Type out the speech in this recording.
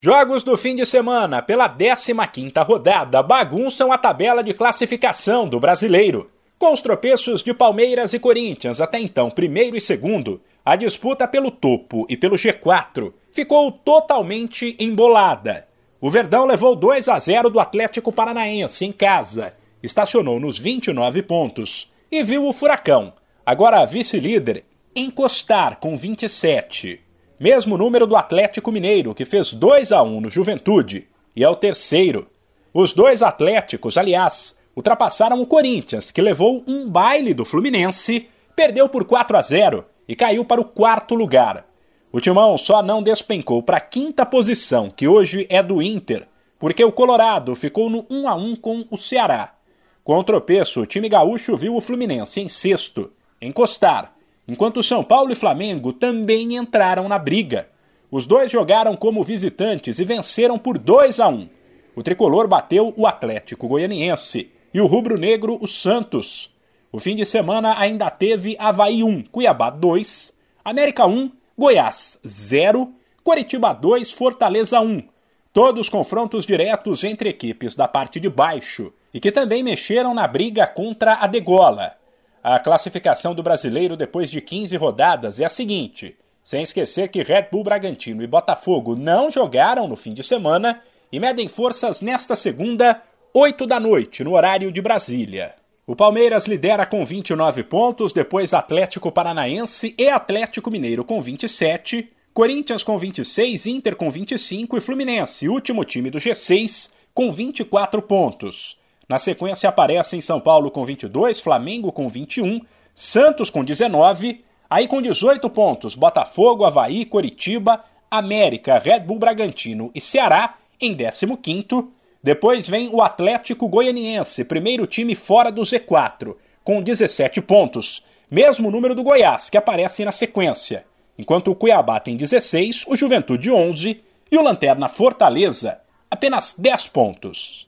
Jogos do fim de semana pela 15ª rodada bagunçam a tabela de classificação do Brasileiro. Com os tropeços de Palmeiras e Corinthians, até então primeiro e segundo, a disputa pelo topo e pelo G4 ficou totalmente embolada. O Verdão levou 2 a 0 do Atlético Paranaense em casa, estacionou nos 29 pontos e viu o Furacão, agora vice-líder, encostar com 27. Mesmo número do Atlético Mineiro, que fez 2 a 1 no Juventude, e é o terceiro. Os dois Atléticos, aliás, ultrapassaram o Corinthians, que levou um baile do Fluminense, perdeu por 4 a 0 e caiu para o quarto lugar. O Timão só não despencou para a quinta posição, que hoje é do Inter, porque o Colorado ficou no 1 a 1 com o Ceará. Com o tropeço, o time gaúcho viu o Fluminense em sexto, encostar enquanto São Paulo e Flamengo também entraram na briga. Os dois jogaram como visitantes e venceram por 2 a 1. O tricolor bateu o Atlético Goianiense e o rubro-negro o Santos. O fim de semana ainda teve Havaí 1, Cuiabá 2, América 1, Goiás 0, Coritiba 2, Fortaleza 1. Todos confrontos diretos entre equipes da parte de baixo e que também mexeram na briga contra a degola. A classificação do brasileiro depois de 15 rodadas é a seguinte: sem esquecer que Red Bull Bragantino e Botafogo não jogaram no fim de semana e medem forças nesta segunda, 8 da noite, no horário de Brasília. O Palmeiras lidera com 29 pontos, depois Atlético Paranaense e Atlético Mineiro com 27, Corinthians com 26, Inter com 25 e Fluminense, último time do G6, com 24 pontos. Na sequência aparecem São Paulo com 22, Flamengo com 21, Santos com 19, aí com 18 pontos Botafogo, Havaí, Coritiba, América, Red Bull Bragantino e Ceará em 15º. Depois vem o Atlético Goianiense, primeiro time fora do Z4, com 17 pontos, mesmo número do Goiás, que aparece na sequência. Enquanto o Cuiabá tem 16, o Juventude 11 e o Lanterna Fortaleza apenas 10 pontos.